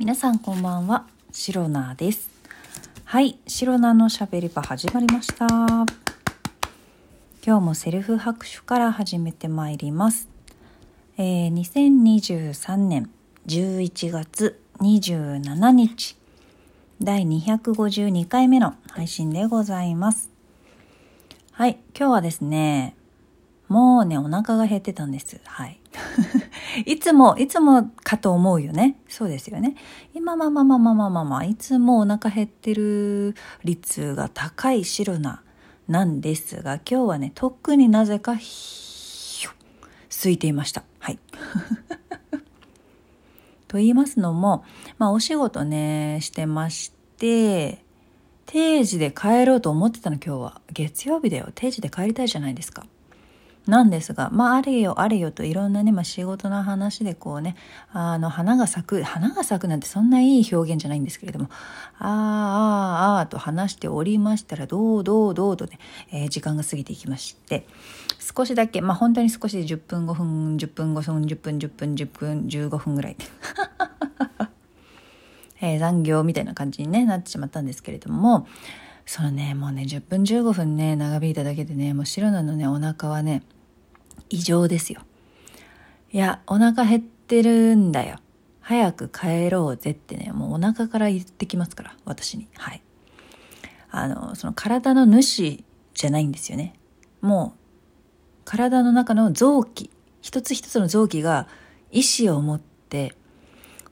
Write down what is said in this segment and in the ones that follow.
皆さんこんばんは、シロナです。はい、シロナのしゃべり場始まりました。今日もセルフ拍手から始めてまいります。えー、2023年11月27日、第252回目の配信でございます。はい、今日はですね、もうね、お腹が減ってたんです。はい。いつも、いつもかと思うよね。そうですよね。今、まあまあまあまあまあまあまあ、いつもお腹減ってる率が高い白菜なんですが、今日はね、特になぜか、空いていました。はい。と言いますのも、まあお仕事ね、してまして、定時で帰ろうと思ってたの今日は。月曜日だよ。定時で帰りたいじゃないですか。なんですが、まあ、あれよあれよといろんなね、まあ、仕事の話でこうね、あの、花が咲く、花が咲くなんてそんないい表現じゃないんですけれども、あーあーあーと話しておりましたら、どうどうどうとね、えー時間が過ぎていきまして、少しだけ、まあ、本当に少しで10分5分、10分5分、10分10分、10分15分ぐらい。えー残業みたいな感じに、ね、なってしまったんですけれども、そのね、もうね、10分15分ね、長引いただけでね、もう白菜のね、お腹はね、異常ですよ。いや、お腹減ってるんだよ。早く帰ろうぜってね、もうお腹から言ってきますから、私に。はい。あの、その体の主じゃないんですよね。もう、体の中の臓器、一つ一つの臓器が意志を持って、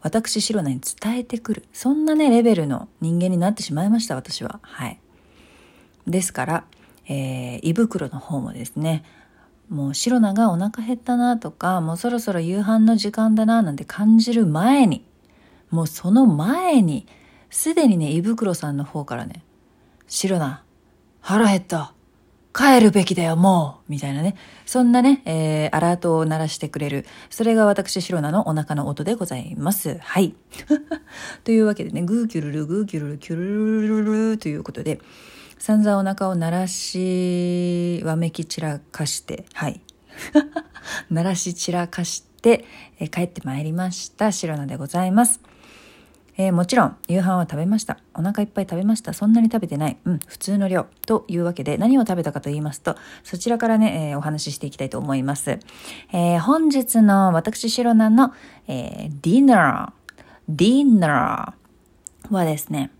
私、白菜に伝えてくる。そんなね、レベルの人間になってしまいました、私は。はい。ですから、えー胃袋の方もですね、もう白菜がお腹減ったなとか、もうそろそろ夕飯の時間だななんて感じる前に、もうその前に、すでにね、胃袋さんの方からね、白菜、腹減った。帰るべきだよ、もうみたいなね。そんなね、えー、アラートを鳴らしてくれる。それが私、白菜のお腹の音でございます。はい。というわけでね、グーキュルル、グーキュルル、キュルルルルルということで、散々お腹を鳴らし、わめき散らかして、はい。鳴らし散らかして、えー帰ってまいりました。白菜でございます。えーもちろん夕飯は食べました。お腹いっぱい食べました。そんなに食べてない。うん、普通の量。というわけで何を食べたかと言いますと、そちらからね、えーお話ししていきたいと思います。えー本日の私白菜の、えディナー、ディナーはですね、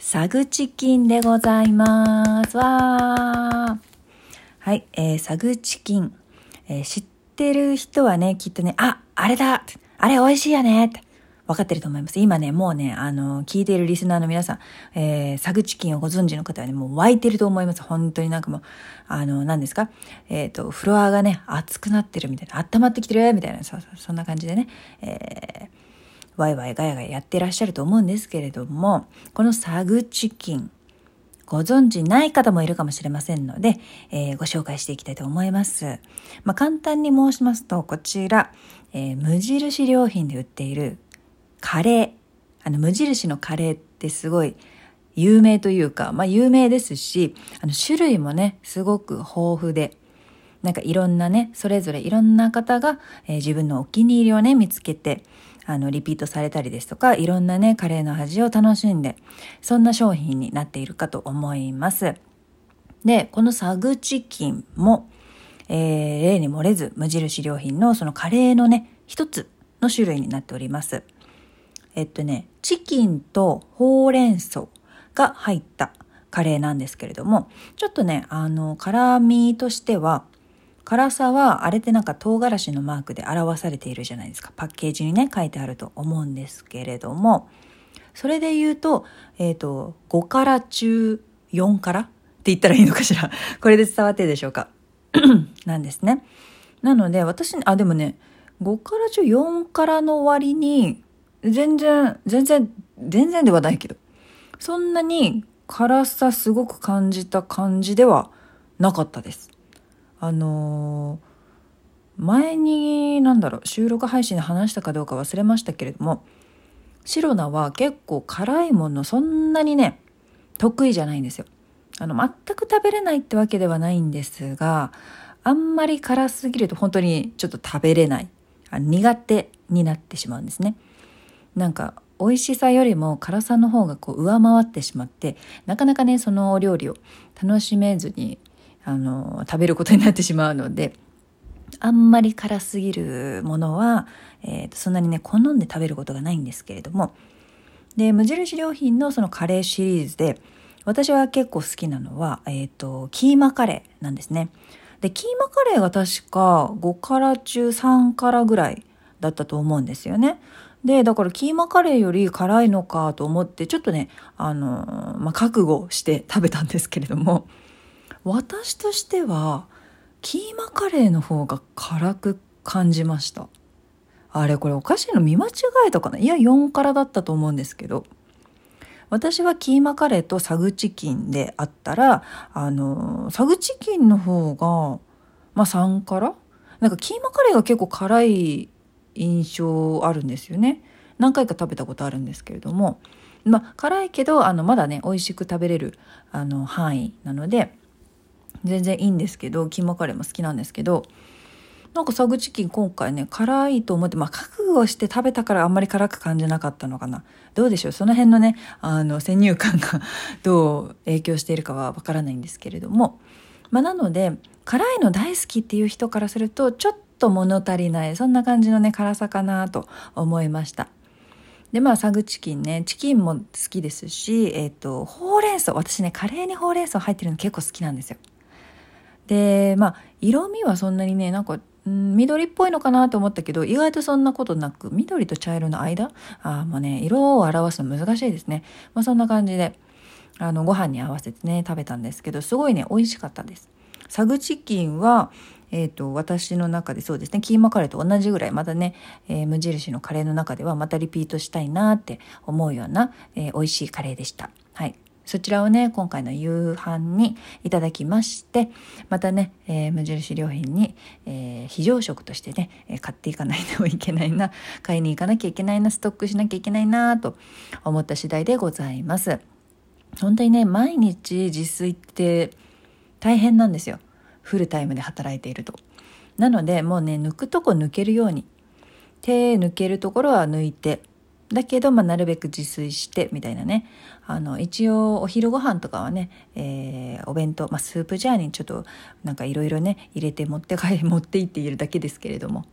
サグチキンでございます。わー。はい、えー、サグチキン。えー知ってる人はね、きっとね、あ、あれだあれ美味しいよねって分かってると思います。今ね、もうね、あの、聞いているリスナーの皆さん、えー、サグチキンをご存知の方はね、もう湧いてると思います。本当になんかもう、あの、何ですか？えっ、と、フロアがね、熱くなってるみたいな、温まってきてるみたいな、そ、そんな感じでね、えー、ワイワイガヤガヤやってらっしゃると思うんですけれども、このサグチキン、ご存知ない方もいるかもしれませんので、えーご紹介していきたいと思います。まあ、簡単に申しますと、こちら、えー無印良品で売っているカレー。あの、無印のカレーってすごい有名というか、まあ、有名ですし、あの、種類もね、すごく豊富で、なんかいろんなね、それぞれいろんな方が、えー自分のお気に入りをね、見つけて、あの、リピートされたりですとか、いろんなね、カレーの味を楽しんで、そんな商品になっているかと思います。で、このサグチキンも、えー例に漏れず、無印良品のそのカレーのね、一つの種類になっております。えっとね、チキンとほうれん草が入ったカレーなんですけれども、ちょっとね、あの、辛味としては、辛さはあれってなんか唐辛子のマークで表されているじゃないですか。パッケージにね、書いてあると思うんですけれども、それで言うと、えっ、と、5辛中4辛って言ったらいいのかしら？これで伝わってるでしょうか？なんですね。なので、私、あ、でもね、5辛中4辛の割に、全然、全然、全然ではないけど、そんなに辛さすごく感じた感じではなかったです。あのー前に、なんだろう、収録配信で話したかどうか忘れましたけれども、白菜は結構辛いものそんなにね、得意じゃないんですよ。あの、全く食べれないってわけではないんですが、あんまり辛すぎると本当にちょっと食べれない。あ苦手になってしまうんですね。なんか、美味しさよりも辛さの方がこう上回ってしまってなかなかねそのお料理を楽しめずにあの食べることになってしまうのであんまり辛すぎるものは、えー、そんなにね好んで食べることがないんですけれどもで無印良品のそのカレーシリーズで私は結構好きなのは、えっ、ー、とキーマカレーなんですね。でキーマカレーが確か5辛中3辛ぐらいだったと思うんですよね。でだからキーマカレーより辛いのかと思ってちょっとねあのまあ、覚悟して食べたんですけれども私としてはキーマカレーの方が辛く感じました。あれこれおかしいの見間違えたかないや4辛だったと思うんですけど。私はキーマカレーとサグチキンであったらあのサグチキンの方がまあ3辛？なんかキーマカレーが結構辛い印象あるんですよね。何回か食べたことあるんですけれども。まあ辛いけどあのまだね美味しく食べれるあの範囲なので全然いいんですけどキーマカレーも好きなんですけどなんかサグチキン今回ね辛いと思ってまあ覚悟して食べたからあんまり辛く感じなかったのかな。どうでしょう？その辺のねあの先入観がどう影響しているかはわからないんですけれども。まあなので辛いの大好きっていう人からするとちょっと物足りないそんな感じのね辛さかなと思いました。でまあサグチキンねチキンも好きですしえっ、ー、とほうれん草。私ねカレーにほうれん草入ってるの結構好きなんですよ。でまあ色味はそんなにねなんかん緑っぽいのかなと思ったけど意外とそんなことなく緑と茶色の間？あもうね色を表すの難しいですね、まあ、そんな感じであのご飯に合わせてね食べたんですけどすごいね美味しかったです。サグチキンはえーと、私の中でそうですねキーマカレーと同じぐらいまたね、えー、無印のカレーの中ではまたリピートしたいなって思うような、えー、美味しいカレーでした。はい。そちらをね、今回の夕飯にいただきまして、またね、えー、無印良品に、えー、非常食としてね、え、買っていかないといけないな、買いに行かなきゃいけないな、ストックしなきゃいけないな、と思った次第でございます。本当にね、毎日自炊って大変なんですよ。フルタイムで働いていると。なので、もうね、抜くとこ抜けるように、手抜けるところは抜いて、だけど、まあ、なるべく自炊してみたいなねあの一応お昼ご飯とかはね、えー、お弁当、まあ、スープジャーにちょっとなんかいろいろね入れて持って帰 持って行っているだけですけれども、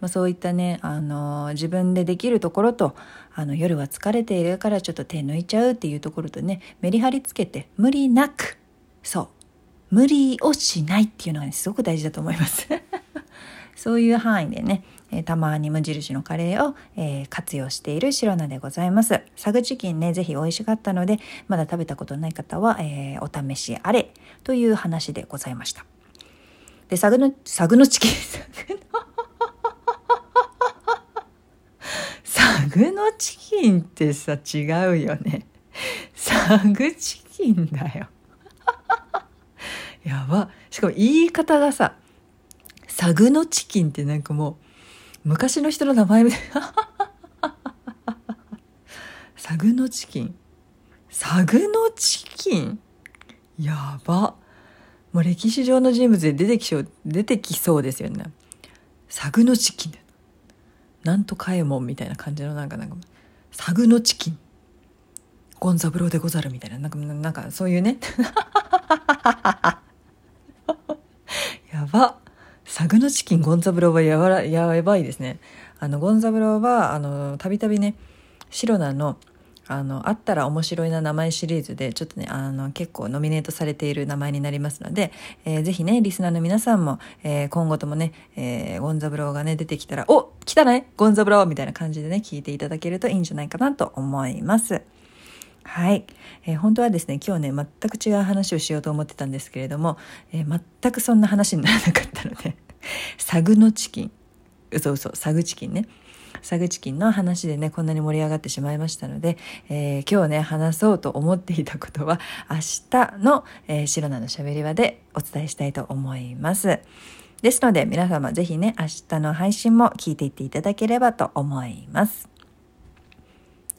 まあ、そういったね、あの自分でできるところとあの夜は疲れているからちょっと手抜いちゃうっていうところとねメリハリつけて無理なくそう無理をしないっていうのがねすごく大事だと思います。そういう範囲でねえたまに無印のカレーを、えー、活用している白菜でございます。サグチキンね、ぜひ美味しかったので、まだ食べたことない方は、えー、お試しあれという話でございました。で、サグの、サグのチキン、サグのチキンってさ、違うよね。サグチキンだよ。やば。しかも言い方がさ、サグのチキンってなんかもう、昔の人の名前みたい。な サグのチキン。サグのチキン？やば。もう歴史上の人物で出てきそう出てきそうですよね。さぐのちきん。なんとかえもんみたいな感じのなんかなんか。さぐのちきん。ごんざぶろうでござるみたいな。なんかなんかそういうね。さぐのちきんごんざぶろうはやばやばいですね。あの、ごんざぶろうは、あの、たびたびね、シロナの、あの、あったら面白いな名前シリーズで、ちょっとね、あの、結構ノミネートされている名前になりますので、えー、ぜひね、リスナーの皆さんも、えー、今後ともね、えー、ごんざぶろうがね、出てきたら、お来たねごんざぶろうみたいな感じでね、聞いていただけるといいんじゃないかなと思います。はい、えー、本当はですね今日ね全く違う話をしようと思ってたんですけれども、えー、全くそんな話にならなかったのでさぐのちきん嘘嘘サグチキンねサグチキンの話でねこんなに盛り上がってしまいましたので、えー、今日ね話そうと思っていたことは明日の、えー、白菜のしゃべり場でお伝えしたいと思います。ですので皆様ぜひね明日の配信も聞いていっていただければと思います。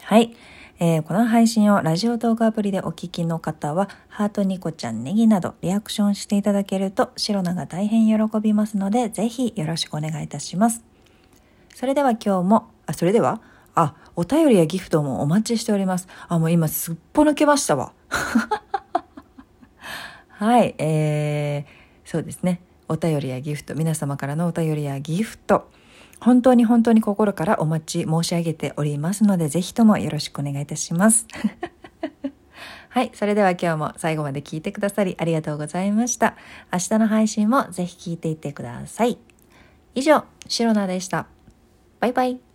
はい。えー、この配信をラジオ動画アプリでお聞きの方は、ハートニコちゃんネギなどリアクションしていただけると、シロナが大変喜びますので、ぜひよろしくお願いいたします。それでは今日も、あ、それでは？あ、お便りやギフトもお待ちしております。あ、もう今すっぽ抜けましたわ。はい、えー、そうですね。お便りやギフト、皆様からのお便りやギフト、本当に本当に心からお待ち申し上げておりますので、ぜひともよろしくお願いいたします。はい。それでは今日も最後まで聞いてくださりありがとうございました。明日の配信もぜひ聞いていってください。以上、シロナでした。バイバイ。